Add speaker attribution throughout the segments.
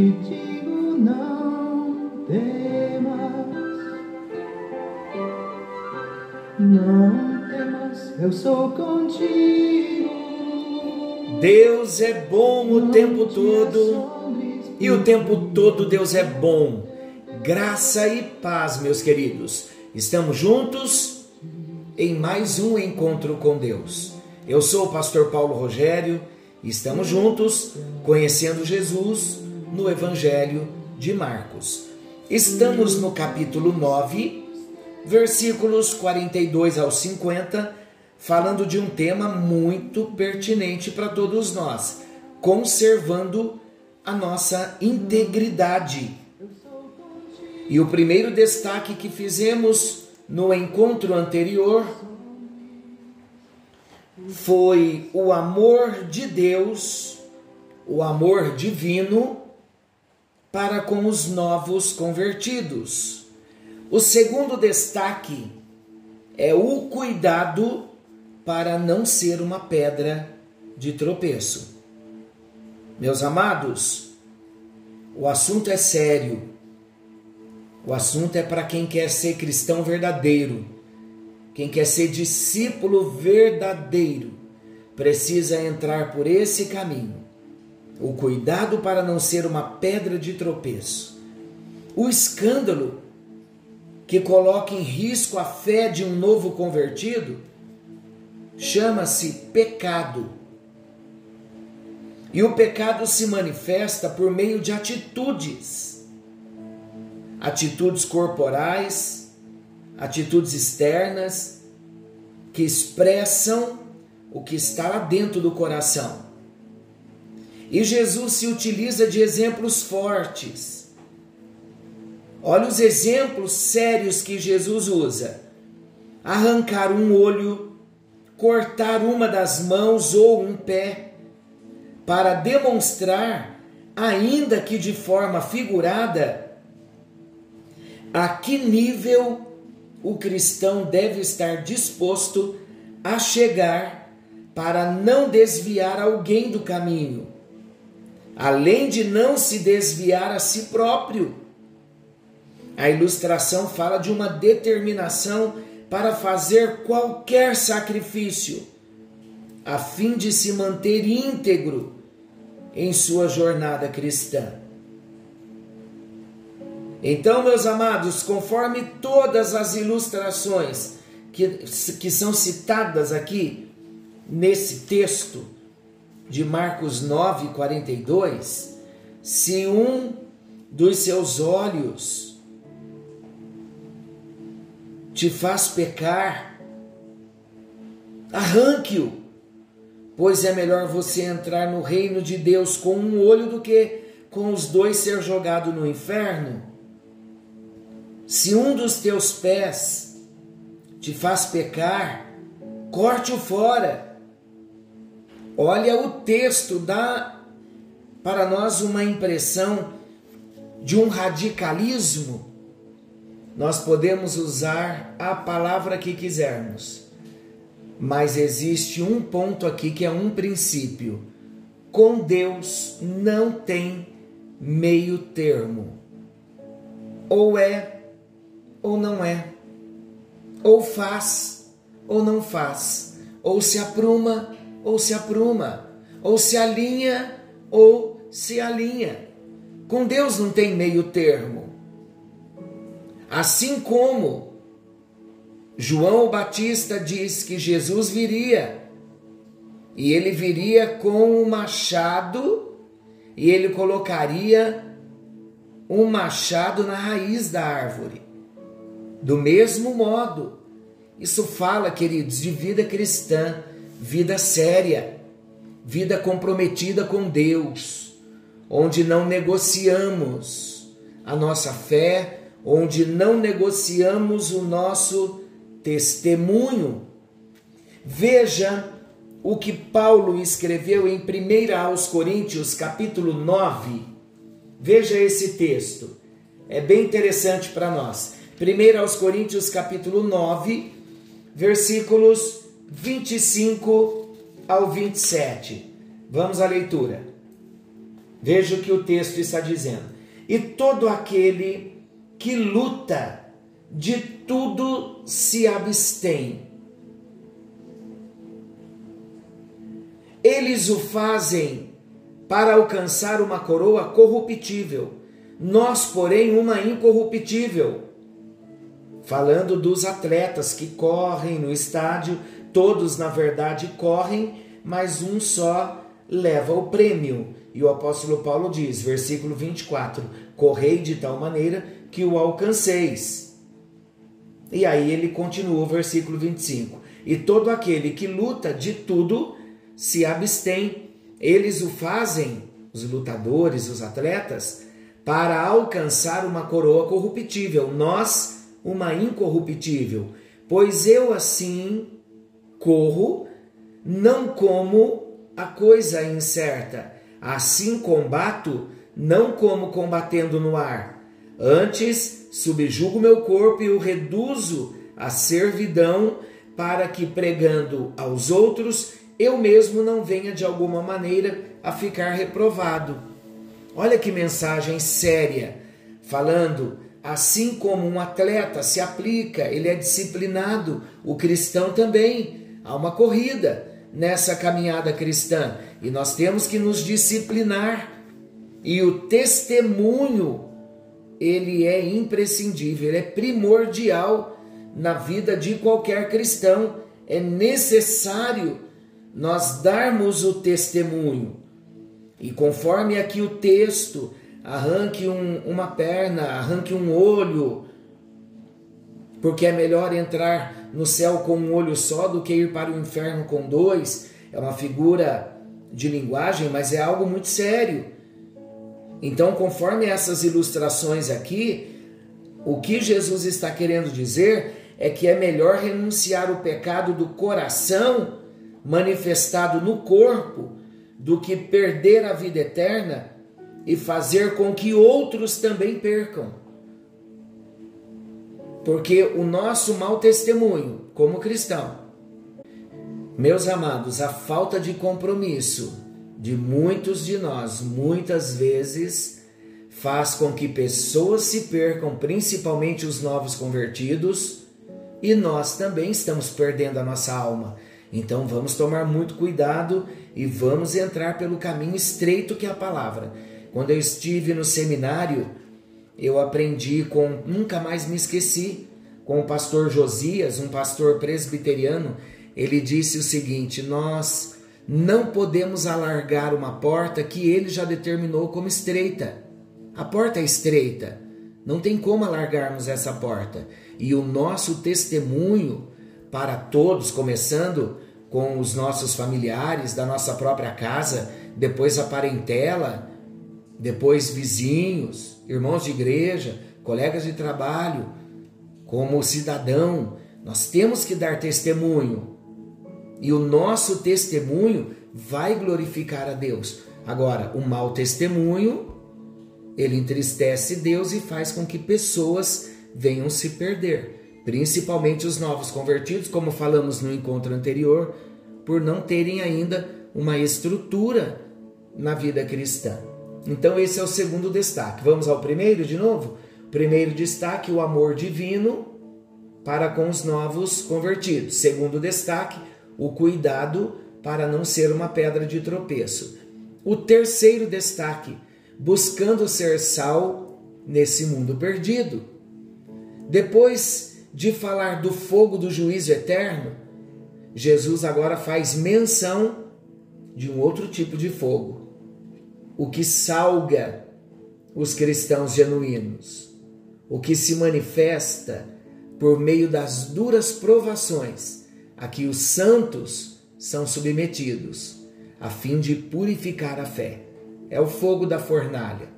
Speaker 1: te digo não temas, não temas, eu sou contigo.
Speaker 2: Deus é bom o tempo todo e o tempo todo Deus é bom. Graça e paz, meus queridos. Estamos juntos em mais um encontro com Deus. Eu sou o pastor Paulo Rogério e estamos juntos conhecendo Jesus no Evangelho de Marcos. Estamos no capítulo 9, versículos 42 ao 50 falando de um tema muito pertinente para todos nós: conservando a nossa integridade. E o primeiro destaque que fizemos no encontro anterior foi o amor de Deus, o amor divino para com os novos convertidos. O segundo destaque é o cuidado para não ser uma pedra de tropeço. Meus amados, o assunto é sério. O assunto é para quem quer ser cristão verdadeiro, quem quer ser discípulo verdadeiro, precisa entrar por esse caminho. O cuidado para não ser uma pedra de tropeço. O escândalo que coloca em risco a fé de um novo convertido chama-se pecado. E o pecado se manifesta por meio de atitudes. Atitudes corporais, atitudes externas, que expressam o que está lá dentro do coração. E Jesus se utiliza de exemplos fortes. Olha os exemplos sérios que Jesus usa: arrancar um olho cortar uma das mãos ou um pé, para demonstrar, ainda que de forma figurada, a que nível o cristão deve estar disposto a chegar para não desviar alguém do caminho, além de não se desviar a si próprio. A ilustração fala de uma determinação para fazer qualquer sacrifício, a fim de se manter íntegro em sua jornada cristã. Então, meus amados, conforme todas as ilustrações que, que são citadas aqui nesse texto de Marcos 9, 42, se um dos seus olhos te faz pecar, arranque-o, pois é melhor você entrar no reino de Deus com um olho do que com os dois ser jogado no inferno. Se um dos teus pés te faz pecar, corte-o fora. Olha o texto, dá para nós uma impressão de um radicalismo nós podemos usar a palavra que quisermos, mas existe um ponto aqui que é um princípio. Com Deus não tem meio termo. Ou é ou não é. Ou faz ou não faz. Ou se apruma ou se apruma. Ou se alinha ou se alinha. Com Deus não tem meio termo. Assim como João Batista diz que Jesus viria, e ele viria com um machado, e ele colocaria um machado na raiz da árvore. Do mesmo modo, isso fala, queridos, de vida cristã, vida séria, vida comprometida com Deus, onde não negociamos a nossa fé, onde não negociamos o nosso testemunho. Veja o que Paulo escreveu em 1 aos Coríntios, capítulo 9. Veja esse texto. é bem interessante para nós. 1 aos Coríntios capítulo 9, versículos 25 ao 27. Vamos à leitura. Veja o que o texto está dizendo. E todo aquele que luta, de tudo se abstém. Eles o fazem para alcançar uma coroa corruptível, nós, porém, uma incorruptível. Falando dos atletas que correm no estádio, todos na verdade correm, mas um só leva o prêmio. E o apóstolo Paulo diz, versículo 24: Correi de tal maneira que o alcanceis. E aí ele continua o versículo 25: E todo aquele que luta de tudo se abstém. Eles o fazem, os lutadores, os atletas, para alcançar uma coroa corruptível, nós, uma incorruptível. Pois eu assim corro, não como a coisa incerta, assim combato, não como combatendo no ar Antes, subjugo meu corpo e o reduzo à servidão, para que, pregando aos outros, eu mesmo não venha de alguma maneira a ficar reprovado. Olha que mensagem séria, falando assim como um atleta se aplica, ele é disciplinado, o cristão também. Há uma corrida nessa caminhada cristã e nós temos que nos disciplinar. E o testemunho ele é imprescindível, ele é primordial na vida de qualquer cristão. É necessário nós darmos o testemunho. E conforme aqui o texto, arranque um, uma perna, arranque um olho, porque é melhor entrar no céu com um olho só do que ir para o inferno com dois. É uma figura de linguagem, mas é algo muito sério. Então, conforme essas ilustrações aqui, o que Jesus está querendo dizer é que é melhor renunciar o pecado do coração manifestado no corpo do que perder a vida eterna e fazer com que outros também percam. Porque o nosso mau testemunho como cristão, meus amados, a falta de compromisso de muitos de nós, muitas vezes, faz com que pessoas se percam, principalmente os novos convertidos, e nós também estamos perdendo a nossa alma. Então vamos tomar muito cuidado e vamos entrar pelo caminho estreito que é a palavra. Quando eu estive no seminário, eu aprendi com, nunca mais me esqueci, com o pastor Josias, um pastor presbiteriano, ele disse o seguinte: Nós não podemos alargar uma porta que ele já determinou como estreita. A porta é estreita, não tem como alargarmos essa porta. E o nosso testemunho para todos, começando com os nossos familiares da nossa própria casa, depois a parentela, depois vizinhos, irmãos de igreja, colegas de trabalho, como cidadão, nós temos que dar testemunho e o nosso testemunho vai glorificar a Deus. Agora, o mau testemunho, ele entristece Deus e faz com que pessoas venham se perder, principalmente os novos convertidos, como falamos no encontro anterior, por não terem ainda uma estrutura na vida cristã. Então, esse é o segundo destaque. Vamos ao primeiro de novo? Primeiro destaque: o amor divino para com os novos convertidos. Segundo destaque: o cuidado para não ser uma pedra de tropeço. O terceiro destaque, buscando ser sal nesse mundo perdido. Depois de falar do fogo do juízo eterno, Jesus agora faz menção de um outro tipo de fogo, o que salga os cristãos genuínos, o que se manifesta por meio das duras provações a que os santos são submetidos, a fim de purificar a fé. É o fogo da fornalha.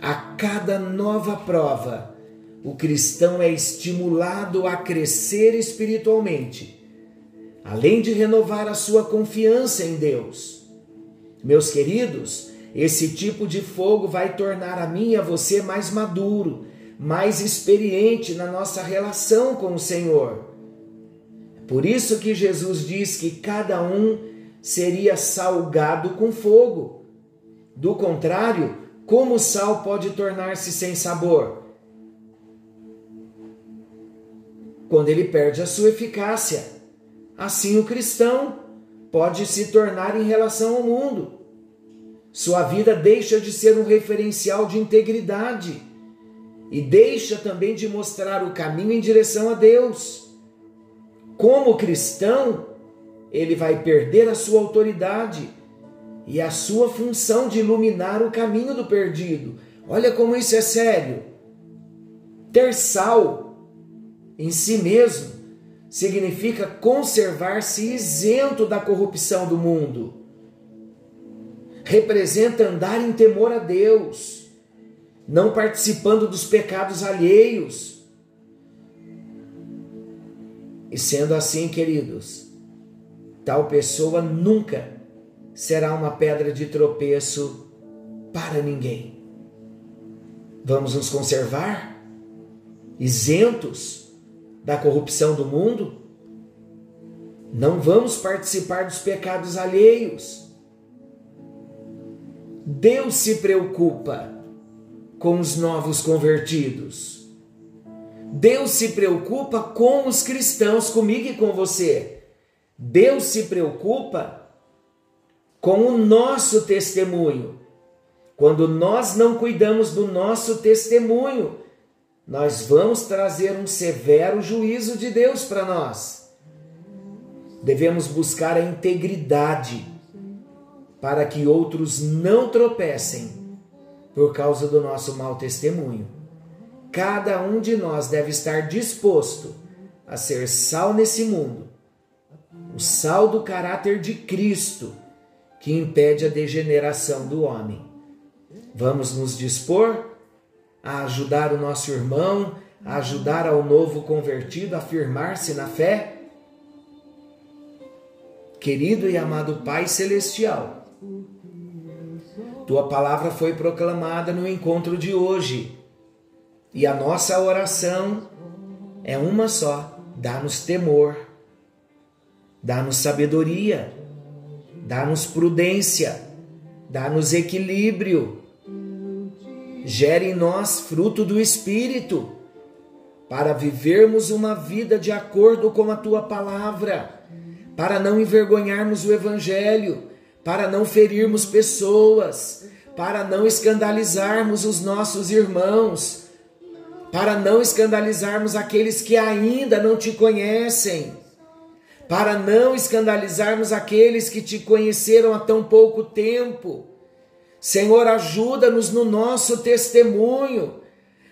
Speaker 2: A cada nova prova, o cristão é estimulado a crescer espiritualmente, além de renovar a sua confiança em Deus. Meus queridos, Esse tipo de fogo vai tornar a mim e a você mais maduro, mais experiente na nossa relação com o Senhor. Por isso que Jesus diz que cada um seria salgado com fogo. Do contrário, como o sal pode tornar-se sem sabor? Quando ele perde a sua eficácia. Assim o cristão pode se tornar em relação ao mundo. Sua vida deixa de ser um referencial de integridade e deixa também de mostrar o caminho em direção a Deus. Como cristão, ele vai perder a sua autoridade e a sua função de iluminar o caminho do perdido. Olha como isso é sério. Ter sal em si mesmo significa conservar-se isento da corrupção do mundo. Representa andar em temor a Deus, não participando dos pecados alheios. E sendo assim, queridos, tal pessoa nunca será uma pedra de tropeço para ninguém. Vamos nos conservar isentos da corrupção do mundo? Não vamos participar dos pecados alheios. Deus se preocupa com os novos convertidos. Deus se preocupa com os cristãos, comigo e com você. Deus se preocupa com o nosso testemunho. Quando nós não cuidamos do nosso testemunho, nós vamos trazer um severo juízo de Deus para nós. Devemos buscar a integridade para que outros não tropecem por causa do nosso mau testemunho. Cada um de nós deve estar disposto a ser sal nesse mundo, o sal do caráter de Cristo que impede a degeneração do homem. Vamos nos dispor a ajudar o nosso irmão, a ajudar ao novo convertido a firmar-se na fé? Querido e amado Pai Celestial, tua palavra foi proclamada no encontro de hoje e a nossa oração é uma só: dá-nos temor, dá-nos sabedoria, dá-nos prudência, dá-nos equilíbrio gere em nós fruto do Espírito, para vivermos uma vida de acordo com a tua palavra, para não envergonharmos o Evangelho, para não ferirmos pessoas, para não escandalizarmos os nossos irmãos, para não escandalizarmos aqueles que ainda não te conhecem, para não escandalizarmos aqueles que te conheceram há tão pouco tempo Senhor, ajuda-nos no nosso testemunho.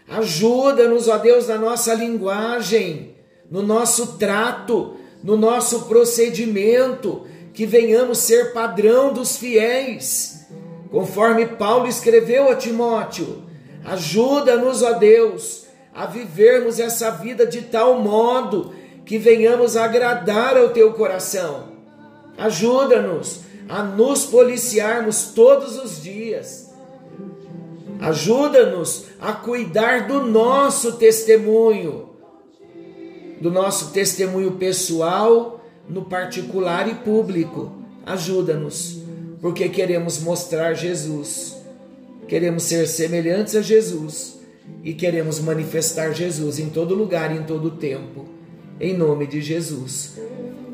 Speaker 2: Ajuda-nos, ó Deus, na nossa linguagem, no nosso trato, no nosso procedimento, que venhamos ser padrão dos fiéis, conforme Paulo escreveu a Timóteo. Ajuda-nos, ó Deus, a vivermos essa vida de tal modo que venhamos agradar ao teu coração. Ajuda-nos a nos policiarmos todos os dias. Ajuda-nos a cuidar do nosso testemunho, do nosso testemunho pessoal, no particular e público. Ajuda-nos, porque queremos mostrar Jesus, queremos ser semelhantes a Jesus e queremos manifestar Jesus em todo lugar em todo tempo. Em nome de Jesus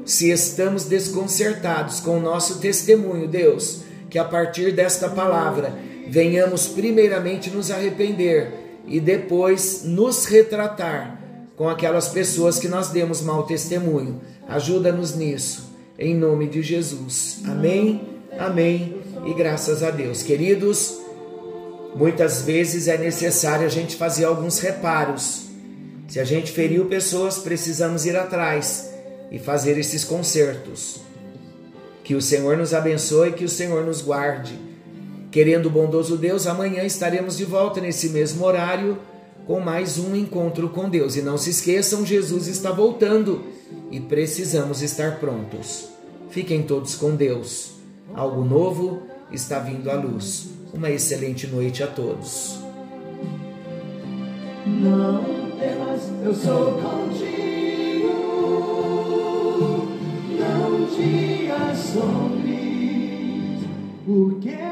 Speaker 2: se estamos desconcertados com o nosso testemunho, Deus, que a partir desta palavra venhamos primeiramente nos arrepender e depois nos retratar com aquelas pessoas que nós demos mau testemunho. Ajuda-nos nisso, em nome de Jesus. Amém, amém e graças a Deus. Queridos, muitas vezes é necessário a gente fazer alguns reparos. Se a gente feriu pessoas, precisamos ir atrás e fazer esses concertos. Que o Senhor nos abençoe, que o Senhor nos guarde. Querendo o bondoso Deus, amanhã estaremos de volta nesse mesmo horário com mais um encontro com Deus. E não se esqueçam, Jesus está voltando e precisamos estar prontos. Fiquem todos com Deus. Algo novo está vindo à luz. Uma excelente noite a todos.
Speaker 1: Não temas, eu sou contigo. dias são gris, porque